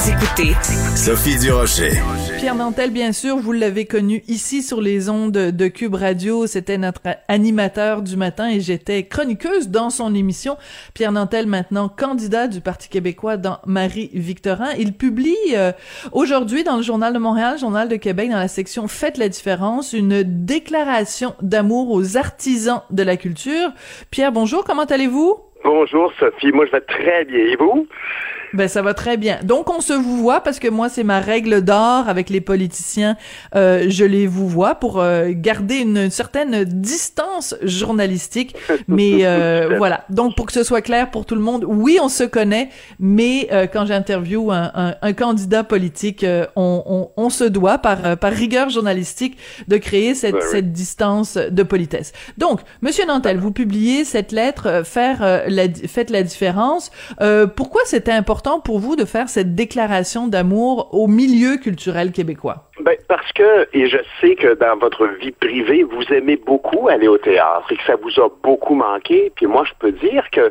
Vous écoutez Sophie Durocher. Pierre Nantel, bien sûr, vous l'avez connu ici sur les ondes de Cube Radio. C'était notre animateur du matin et j'étais chroniqueuse dans son émission. Pierre Nantel, maintenant candidat du Parti québécois dans Marie-Victorin. Il publie euh, aujourd'hui dans le Journal de Montréal, Journal de Québec, dans la section Faites la différence, une déclaration d'amour aux artisans de la culture. Pierre, bonjour, comment allez-vous? Bonjour Sophie, moi je vais très bien. Et vous? Ben ça va très bien. Donc on se vous voit parce que moi c'est ma règle d'or avec les politiciens. Euh, je les vous vois pour euh, garder une, certaine distance journalistique. Mais euh, voilà. Donc pour que ce soit clair pour tout le monde, oui on se connaît, mais euh, quand j'interviewe un, un, un, candidat politique, euh, on, on, on, se doit par par rigueur journalistique de créer cette, Ouais, cette distance de politesse. Donc Monsieur Nantel, vous publiez cette lettre, faire la, faites la différence. pourquoi c'était important pour vous de faire cette déclaration d'amour au milieu culturel québécois? Ben, parce que, et je sais que dans votre vie privée, vous aimez beaucoup aller au théâtre et que ça vous a beaucoup manqué. Puis moi, je peux dire que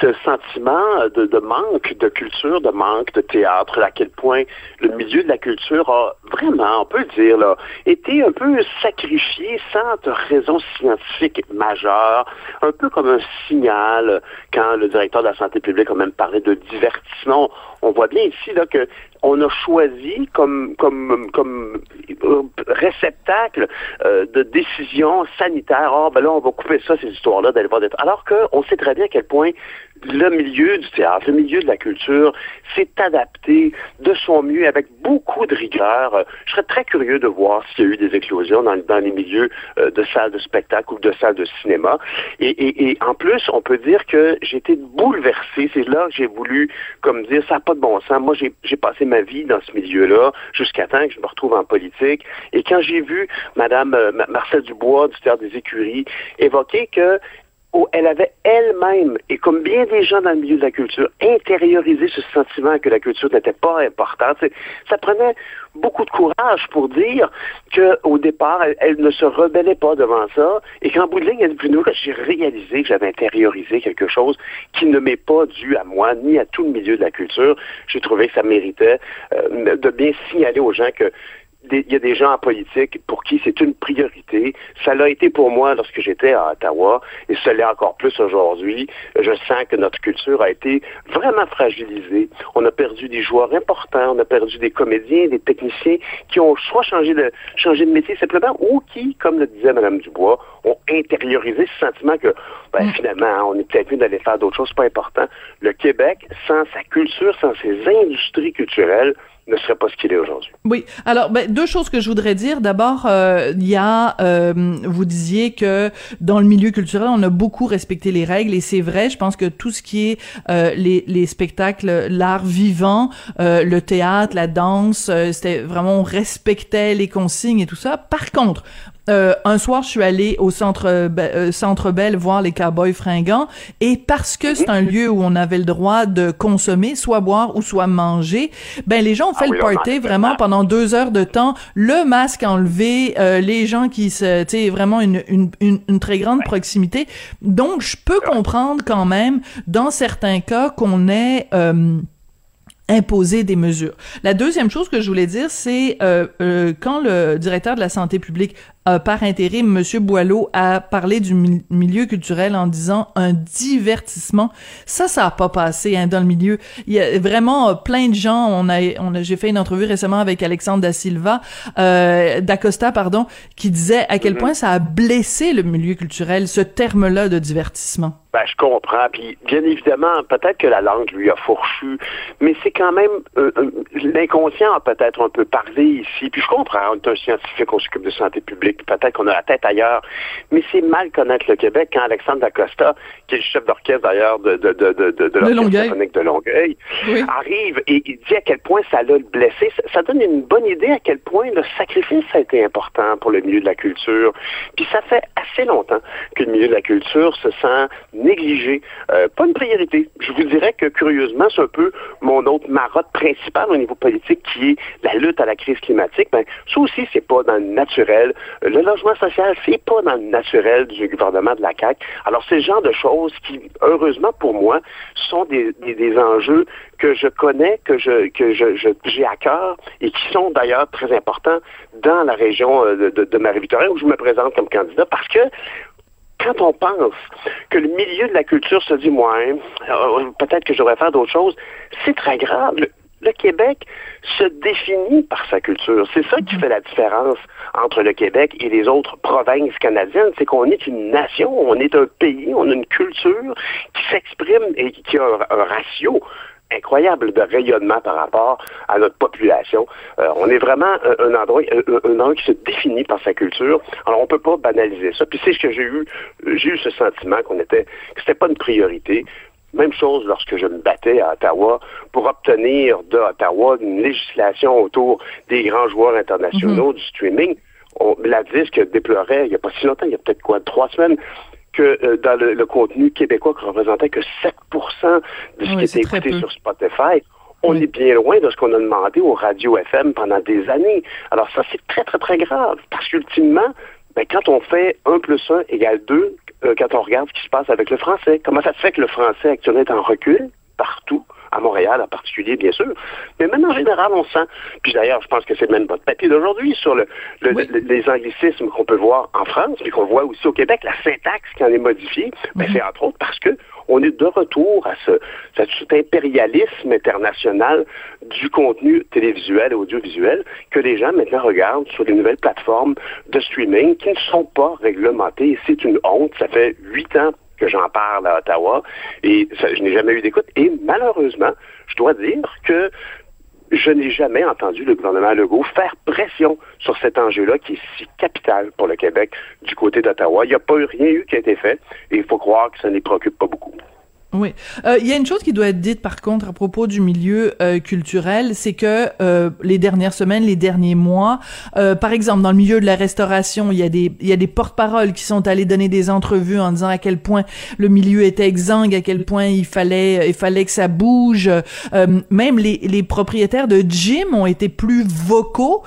ce sentiment de, manque de culture, de manque de théâtre, à quel point le milieu de la culture a vraiment, on peut dire, là, été un peu sacrifié sans raison scientifique majeure, un peu comme un signal quand le directeur de la santé publique a même parlé de divertissement. senão On voit bien ici là, que on a choisi comme, comme, comme réceptacle euh, de décisions sanitaires. Ah, ben là, on va couper ça, ces histoires-là, d'aller voir. Alors qu'on sait très bien à quel point le milieu du théâtre, le milieu de la culture s'est adapté de son mieux avec beaucoup de rigueur. Je serais très curieux de voir s'il y a eu des éclosions dans, les milieux euh, de salles de spectacle ou de salles de cinéma. Et, et, et en plus, on peut dire que j'ai été bouleversé. C'est là que j'ai voulu, comme dire, ça n'a pas bon sens. Moi, j'ai passé ma vie dans ce milieu-là jusqu'à temps que je me retrouve en politique. Et quand j'ai vu Madame euh, Marcel Dubois du Théâtre des Écuries évoquer que elle avait elle-même, et comme bien des gens dans le milieu de la culture, intériorisé ce sentiment que la culture n'était pas importante. Ça prenait beaucoup de courage pour dire qu'au départ, elle, elle, ne se rebellait pas devant ça, et qu'en bout de ligne, elle dit, nous, j'ai réalisé que j'avais intériorisé quelque chose qui ne m'est pas dû à moi, ni à tout le milieu de la culture. J'ai trouvé que ça méritait euh, de bien signaler aux gens que il y a des gens en politique pour qui c'est une priorité. Ça l'a été pour moi lorsque j'étais à Ottawa et ça l'est encore plus aujourd'hui. Je sens que notre culture a été vraiment fragilisée. On a perdu des joueurs importants, on a perdu des comédiens, des techniciens qui ont soit changé de, changé de métier simplement ou qui, comme le disait Mme Dubois, ont intériorisé ce sentiment que ben, mm. finalement, on est peut-être mieux d'aller faire d'autres choses, c'est pas important. Le Québec, sans sa culture, sans ses industries culturelles, ne serait pas ce qu'il est aujourd'hui. Oui. Alors, ben, deux choses que je voudrais dire. D'abord, euh, il y a, euh, vous disiez que dans le milieu culturel, on a beaucoup respecté les règles et c'est vrai. Je pense que tout ce qui est euh, les, les spectacles, l'art vivant, euh, le théâtre, la danse, euh, c'était vraiment on respectait les consignes et tout ça. Par contre, euh, un soir, je suis allée au centre euh, Centre Bell voir les cowboys fringants et parce que c'est un lieu où on avait le droit de consommer, soit boire ou soit manger, ben les gens ont fait ah oui, le party vraiment pendant deux heures de temps, le masque enlevé, euh, les gens qui se, tu sais, vraiment une, une, une, une, très grande ouais. proximité. Donc, je peux comprendre quand même, dans certains cas, qu'on ait euh, imposer des mesures. La deuxième chose que je voulais dire, c'est euh, euh, quand le directeur de la santé publique euh, par intérim, Monsieur Boileau a parlé du milieu culturel en disant un divertissement. Ça, ça a pas passé hein, dans le milieu. Il y a vraiment plein de gens. On a, on a j'ai fait une entrevue récemment avec Alexandre da Silva, euh, d'Acosta, pardon, qui disait à quel mm-hmm. point ça a blessé le milieu culturel, ce terme-là de divertissement. Ben, je comprends. Puis, bien évidemment, peut-être que la langue lui a fourchu, mais c'est quand même euh, euh, l'inconscient a peut-être un peu parlé ici. Puis je comprends, on est un scientifique, on s'occupe de santé publique, peut-être qu'on a la tête ailleurs, mais c'est mal connaître le Québec quand Alexandre Dacosta, qui est le chef d'orchestre d'ailleurs de, de, de, de, de, Longueuil, arrive et il dit à quel point ça l'a blessé. Ça, ça, donne une bonne idée à quel point le sacrifice a été important pour le milieu de la culture. Puis ça fait assez longtemps que le milieu de la culture se sent négligé, euh, pas une priorité. Je vous dirais que curieusement, c'est un peu mon autre marotte principale au niveau politique qui est la lutte à la crise climatique. Ben, ça aussi, c'est pas dans le naturel. Le logement social, c'est pas dans le naturel du gouvernement de la CAQ. Alors, c'est le genre de choses qui, heureusement pour moi, sont des, des, enjeux que je connais, que je que je, j'ai à cœur et qui sont d'ailleurs très importants dans la région euh, de, Marie-Victorin où je me présente comme candidat parce que quand on pense que le milieu de la culture se dit, moi, euh, peut-être que je devrais faire d'autres choses, c'est très grave. Québec se définit par sa culture. C'est ça qui mhm. fait la différence entre le Québec et les autres provinces canadiennes, c'est qu'on est une nation, on est un pays, on a une culture qui s'exprime et qui a un ratio incroyable de rayonnement par rapport à notre population. Euh, on est vraiment un, endroit, un, endroit qui se définit par sa culture. Alors on peut pas banaliser ça. Puis c'est ce que j'ai eu, j'ai eu ce sentiment qu'on était, que c'était pas une priorité. Même chose lorsque je me battais à Ottawa pour obtenir d'Ottawa une législation autour des grands joueurs internationaux mm-hmm. du streaming. On, la disque déplorait, il n'y a pas si longtemps, il y a peut-être quoi, trois semaines, que euh, dans le, contenu québécois qui représentait que 7% de ce qui était écouté sur Spotify, on est bien loin de ce qu'on a demandé aux radios FM pendant des années. Alors ça, c'est très, très, très grave, parce qu'ultimement, ben, quand on fait 1 plus 1 égale 2, euh, quand on regarde ce qui se passe avec le français, comment ça se fait que le français actuellement est en recul partout? à Montréal en particulier, bien sûr. Mais même en général, on sent, puis d'ailleurs, je pense que c'est même votre papier d'aujourd'hui sur le, les anglicismes qu'on peut voir en France, puis qu'on voit aussi au Québec, la syntaxe qui en est modifiée, ben, c'est entre autres parce que on est de retour à ce, cet impérialisme international du contenu télévisuel et audiovisuel que les gens maintenant regardent sur les nouvelles plateformes de streaming qui ne sont pas réglementées. C'est une honte. Ça fait huit ans que j'en parle à Ottawa et je n'ai jamais eu d'écoute. Et malheureusement, je dois dire que je n'ai jamais entendu le gouvernement Legault faire pression sur cet enjeu-là qui est si capital pour le Québec du côté d'Ottawa. Il n'y a pas eu rien eu qui a été fait et il faut croire que ça ne les préoccupe pas beaucoup. Oui. Euh, il y a une chose qui doit être dite par contre à propos du milieu euh, culturel, c'est que euh, les dernières semaines, les derniers mois, par exemple dans le milieu de la restauration, il y a des il y a des porte-paroles qui sont allés donner des entrevues en disant à quel point le milieu était exsangue, à quel point il fallait il fallait que ça bouge. même les les propriétaires de gym ont été plus vocaux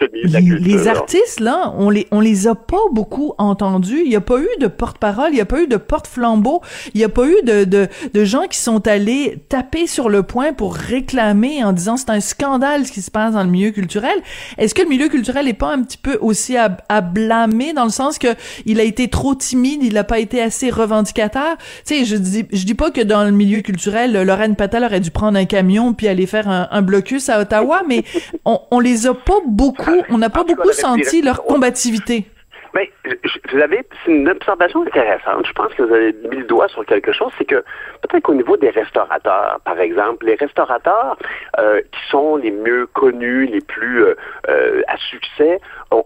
les, artistes là, on les on les a pas beaucoup entendus. Il y a pas eu de porte-parole, il y a pas eu de porte-flambeau, il y a pas eu de, de, de gens qui sont allés taper sur le point pour réclamer en disant c'est un scandale ce qui se passe dans le milieu culturel. Est-ce que le milieu culturel est pas un petit peu aussi à, à blâmer dans le sens que il a été trop timide, il a pas été assez revendicateur? Tu sais, je dis je dis pas que dans le milieu culturel, Lorraine Patel aurait dûu prendre un camion puis aller faire un, un blocus à Ottawa, mais on on les a pas beaucoup on n'a pas beaucoup senti leur combativité. Mais vous avez, c'est une observation intéressante. Je pense que vous avez mis le doigt sur quelque chose, c'est que peut-être qu'au niveau des restaurateurs, par exemple, les restaurateurs euh, qui sont les mieux connus, les plus euh, euh, à succès,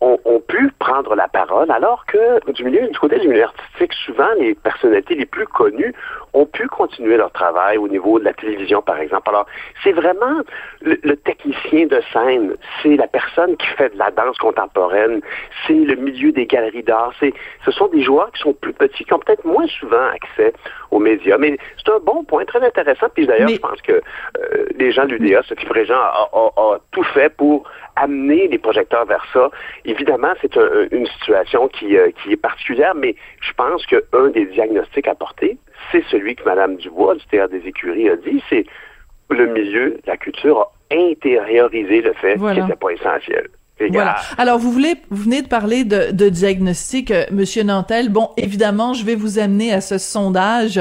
ont, ont, pu prendre la parole, alors que du milieu, du côté du milieu artistique, souvent les personnalités les plus connues ont pu continuer leur travail au niveau de la télévision, par exemple. Alors, c'est vraiment le, le technicien de scène, c'est la personne qui fait de la danse contemporaine, c'est le milieu des galeries d'art. Ce sont des joueurs qui sont plus petits, qui ont peut-être moins souvent accès aux médias. Mais c'est un bon point, très intéressant. Puis d'ailleurs, je pense que euh, les gens de l'UDA, Sophie Fréjean a, a, tout fait pour amener les projecteurs vers ça. Évidemment, c'est une situation qui, euh, qui est particulière, mais je pense qu'un des diagnostics apportés, c'est celui que Mme Dubois du Théâtre des Écuries a dit, c'est le milieu, la culture a intériorisé le fait que ce n'était pas essentiel. Voilà. Alors, vous voulez, vous venez de parler de, de diagnostic, euh, Monsieur Nantel. Bon, évidemment, je vais vous amener à ce sondage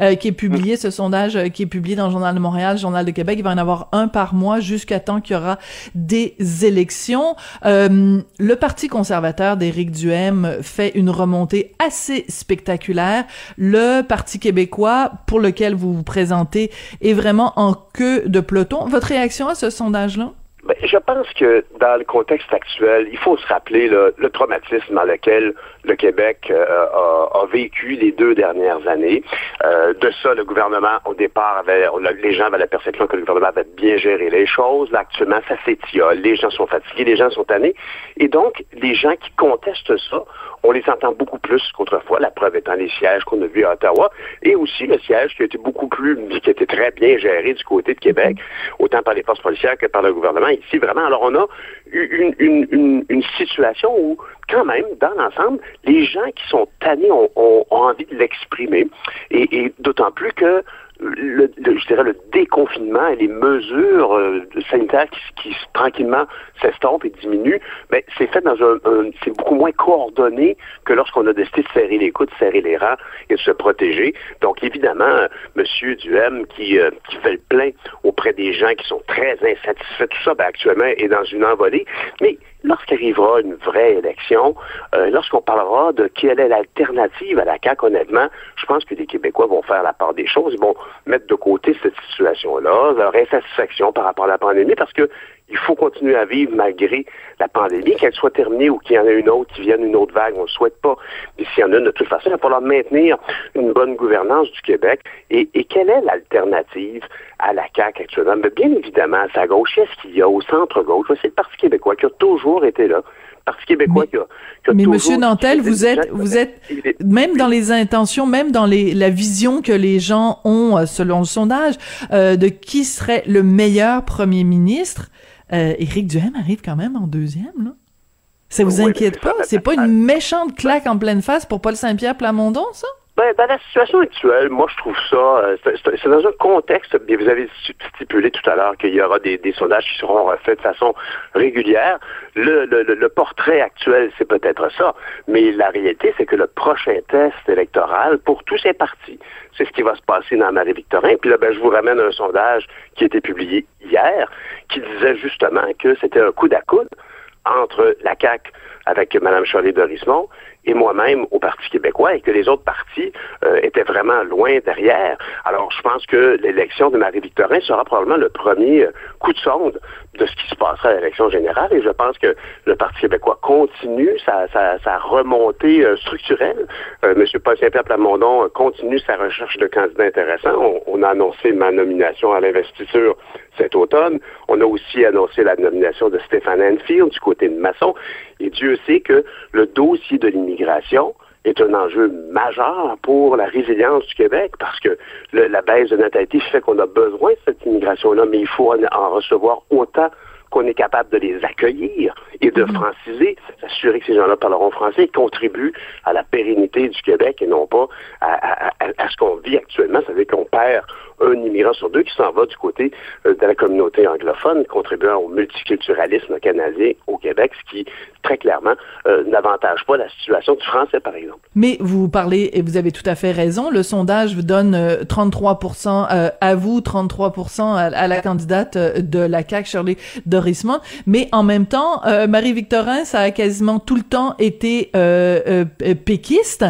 euh, qui est publié, ce sondage euh, qui est publié dans le Journal de Montréal, le Journal de Québec. Il va y en avoir un par mois jusqu'à temps qu'il y aura des élections. le Parti conservateur d'Éric Duhem fait une remontée assez spectaculaire. Le Parti québécois, pour lequel vous vous présentez, est vraiment en queue de peloton. Votre réaction à ce sondage-là? Ben, je pense que dans le contexte actuel, il faut se rappeler le, traumatisme dans lequel le Québec euh, a, vécu les deux dernières années. Euh, de ça, le gouvernement, au départ, avait, les gens avaient la perception que le gouvernement avait bien géré les choses. Là, actuellement, ça s'étiole. Les gens sont fatigués, les gens sont tannés. Et donc, les gens qui contestent ça, on les entend beaucoup plus qu'autrefois. La preuve étant les sièges qu'on a vus à Ottawa et aussi le siège qui a été beaucoup plus, qui a très bien géré du côté de Québec, autant par les forces policières que par le gouvernement ici, vraiment. Alors, on a une, situation où, quand même, dans l'ensemble, les gens qui sont tannés ont, envie de l'exprimer. Et d'autant plus que le, je dirais le déconfinement et les mesures euh, sanitaires qui, qui tranquillement s'estompent et diminuent, ben, c'est fait dans un, c'est beaucoup moins coordonné que lorsqu'on a décidé de serrer les coudes, de serrer les rangs et de se protéger. Donc évidemment, euh, Monsieur Duhem qui, euh, qui fait le plein auprès des gens qui sont très insatisfaits, tout ça, ben, actuellement est dans une envolée. Mais lorsqu'arrivera une vraie élection, euh, lorsqu'on parlera de quelle est l'alternative à la CAQ, honnêtement, je pense que les Québécois vont faire la part des choses, ils vont mettre de côté cette situation-là, leur insatisfaction par rapport à la pandémie, parce que il faut continuer à vivre malgré la pandémie, qu'elle soit terminée ou qu'il y en ait une autre, qui vienne une autre vague, on ne souhaite pas. Mais s'il y en a une, de toute façon, il va falloir maintenir une bonne gouvernance du Québec. Et, quelle est l'alternative à la CAQ actuellement? Mais bien évidemment, à sa gauche, qu'est-ce qu'il y a au centre-gauche? C'est le Parti québécois qui a toujours été là. Parti québécois qui a, mais Monsieur Nantel, vous êtes, vous êt même dans les intentions, même dans les, la vision que les gens ont euh, selon le sondage euh, de qui serait le meilleur premier ministre. Euh, Éric Duhem arrive quand même en deuxième, là. Ça vous inquiète pas? C'est pas une méchante claque en pleine face pour Paul Saint-Pierre Plamondon, ça? Ben, dans la situation actuelle, moi, je trouve ça, euh, c'est dans un contexte, bien, vous avez stipulé tout à l'heure qu'il y aura des, sondages qui seront refaits de façon régulière. Le, portrait actuel, c'est peut-être ça, mais la réalité, c'est que le prochain test électoral, pour tous ces partis, c'est ce qui va se passer dans Marie-Victorin. Puis là, ben, je vous ramène un sondage qui a été publié hier, qui disait justement que c'était un coup d'à coude entre la CAQ avec Mme Charlie Dorismont et moi-même au Parti québécois et que les autres partis euh, étaient vraiment loin derrière. Alors, je pense que l'élection de Marie-Victorin sera probablement le premier euh, coup de sonde de ce qui se passera à l'élection générale et je pense que le Parti québécois continue sa, sa, remontée euh, structurelle. M. Paul Saint-Pierre Plamondon continue sa recherche de candidats intéressants. On, a annoncé ma nomination à l'investiture cet automne. On a aussi annoncé la nomination de Stéphane Enfield du côté de Masson. Et Dieu sait que le dossier de l'immigration est un enjeu majeur pour la résilience du Québec parce que la baisse de natalité fait qu'on a besoin de cette immigration-là, mais il faut en recevoir autant qu'on est capable de les accueillir et de mhm. franciser, s'assurer que ces gens-là parleront français et contribuent à la pérennité du Québec et non pas à, ce qu'on vit actuellement. Ça veut dire qu'on perd un immigrant sur deux qui s'en va du côté euh, de la communauté anglophone, contribuant au multiculturalisme canadien au Québec, ce qui, très clairement, euh, n'avantage pas la situation du français, par exemple. Mais vous parlez, et vous avez tout à fait raison, le sondage vous donne 33% euh, à vous, 33% à, la candidate de la CAQ, Shirley Dorismont, mais en même temps, Marie-Victorin, ça a quasiment tout le temps été péquiste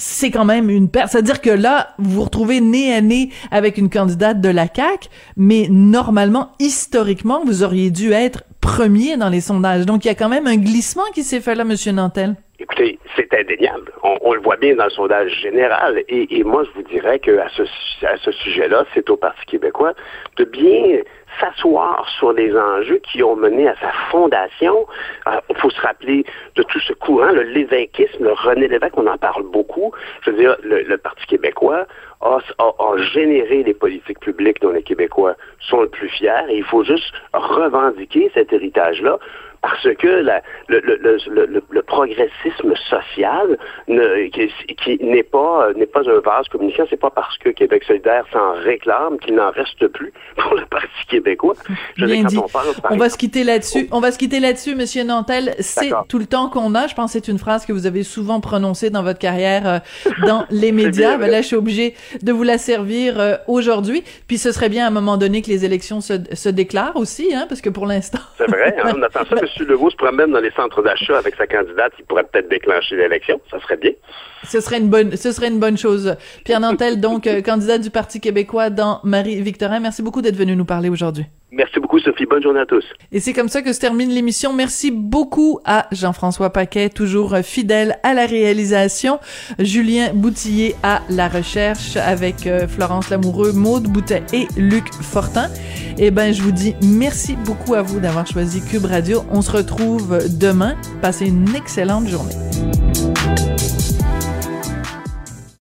c'est quand même une perte. C'est-à-dire que là, vous vous retrouvez nez à nez avec une candidate de la CAQ, mais normalement, historiquement, vous auriez dû être premier dans les sondages. Donc, il y a quand même un glissement qui s'est fait là, Monsieur Nantel. Écoutez, c'est indéniable. On, le voit bien dans le sondage général. Et, moi, je vous dirais qu'à ce, à ce sujet-là, c'est au Parti québécois de bien s'asseoir sur les enjeux qui ont mené à sa fondation. Il euh, faut se rappeler de tout ce courant, le l'évêquisme, le René Lévesque, on en parle beaucoup. Je veux dire, le, Parti québécois a, a, généré les politiques publiques dont les Québécois sont le plus fiers et il faut juste revendiquer cet héritage-là parce que la, le, le, le, le, progressisme social ne, qui, qui n'est pas n'est pas un vase communicant, c'est pas parce que Québec solidaire s'en réclame qu'il n'en reste plus pour le Parti québécois. Je Bien dit. On, on va se quitter là-dessus. On va se quitter là-dessus, Monsieur Nantel. C'est tout le temps qu'on a. Je pense que c'est une phrase que vous avez souvent prononcée dans votre carrière euh, dans les médias. ben là, je suis obligé de vous la servir euh, aujourd'hui. Puis ce serait bien à un moment donné que les élections se, se déclarent aussi, hein, parce que pour l'instant. C'est vrai. Hein, on attend ça. M. Legault se promène dans les centres d'achat avec sa candidate. Il pourrait peut-être déclencher l'élection. Ça serait bien. Ce serait une bonne, ce serait une bonne chose. Pierre Nantel, donc euh, candidat du Parti québécois dans Marie-Victorin. Merci beaucoup d'être venu nous parler aujourd'hui. Merci beaucoup, Sophie. Bonne journée à tous. Et c'est comme ça que se termine l'émission. Merci beaucoup à Jean-François Paquet, toujours fidèle à la réalisation. Julien Boutillier à la recherche avec euh, Florence Lamoureux, Maude Boutet et Luc Fortin. Eh ben, je vous dis merci beaucoup à vous d'avoir choisi Cube Radio. On se retrouve demain. Passez une excellente journée.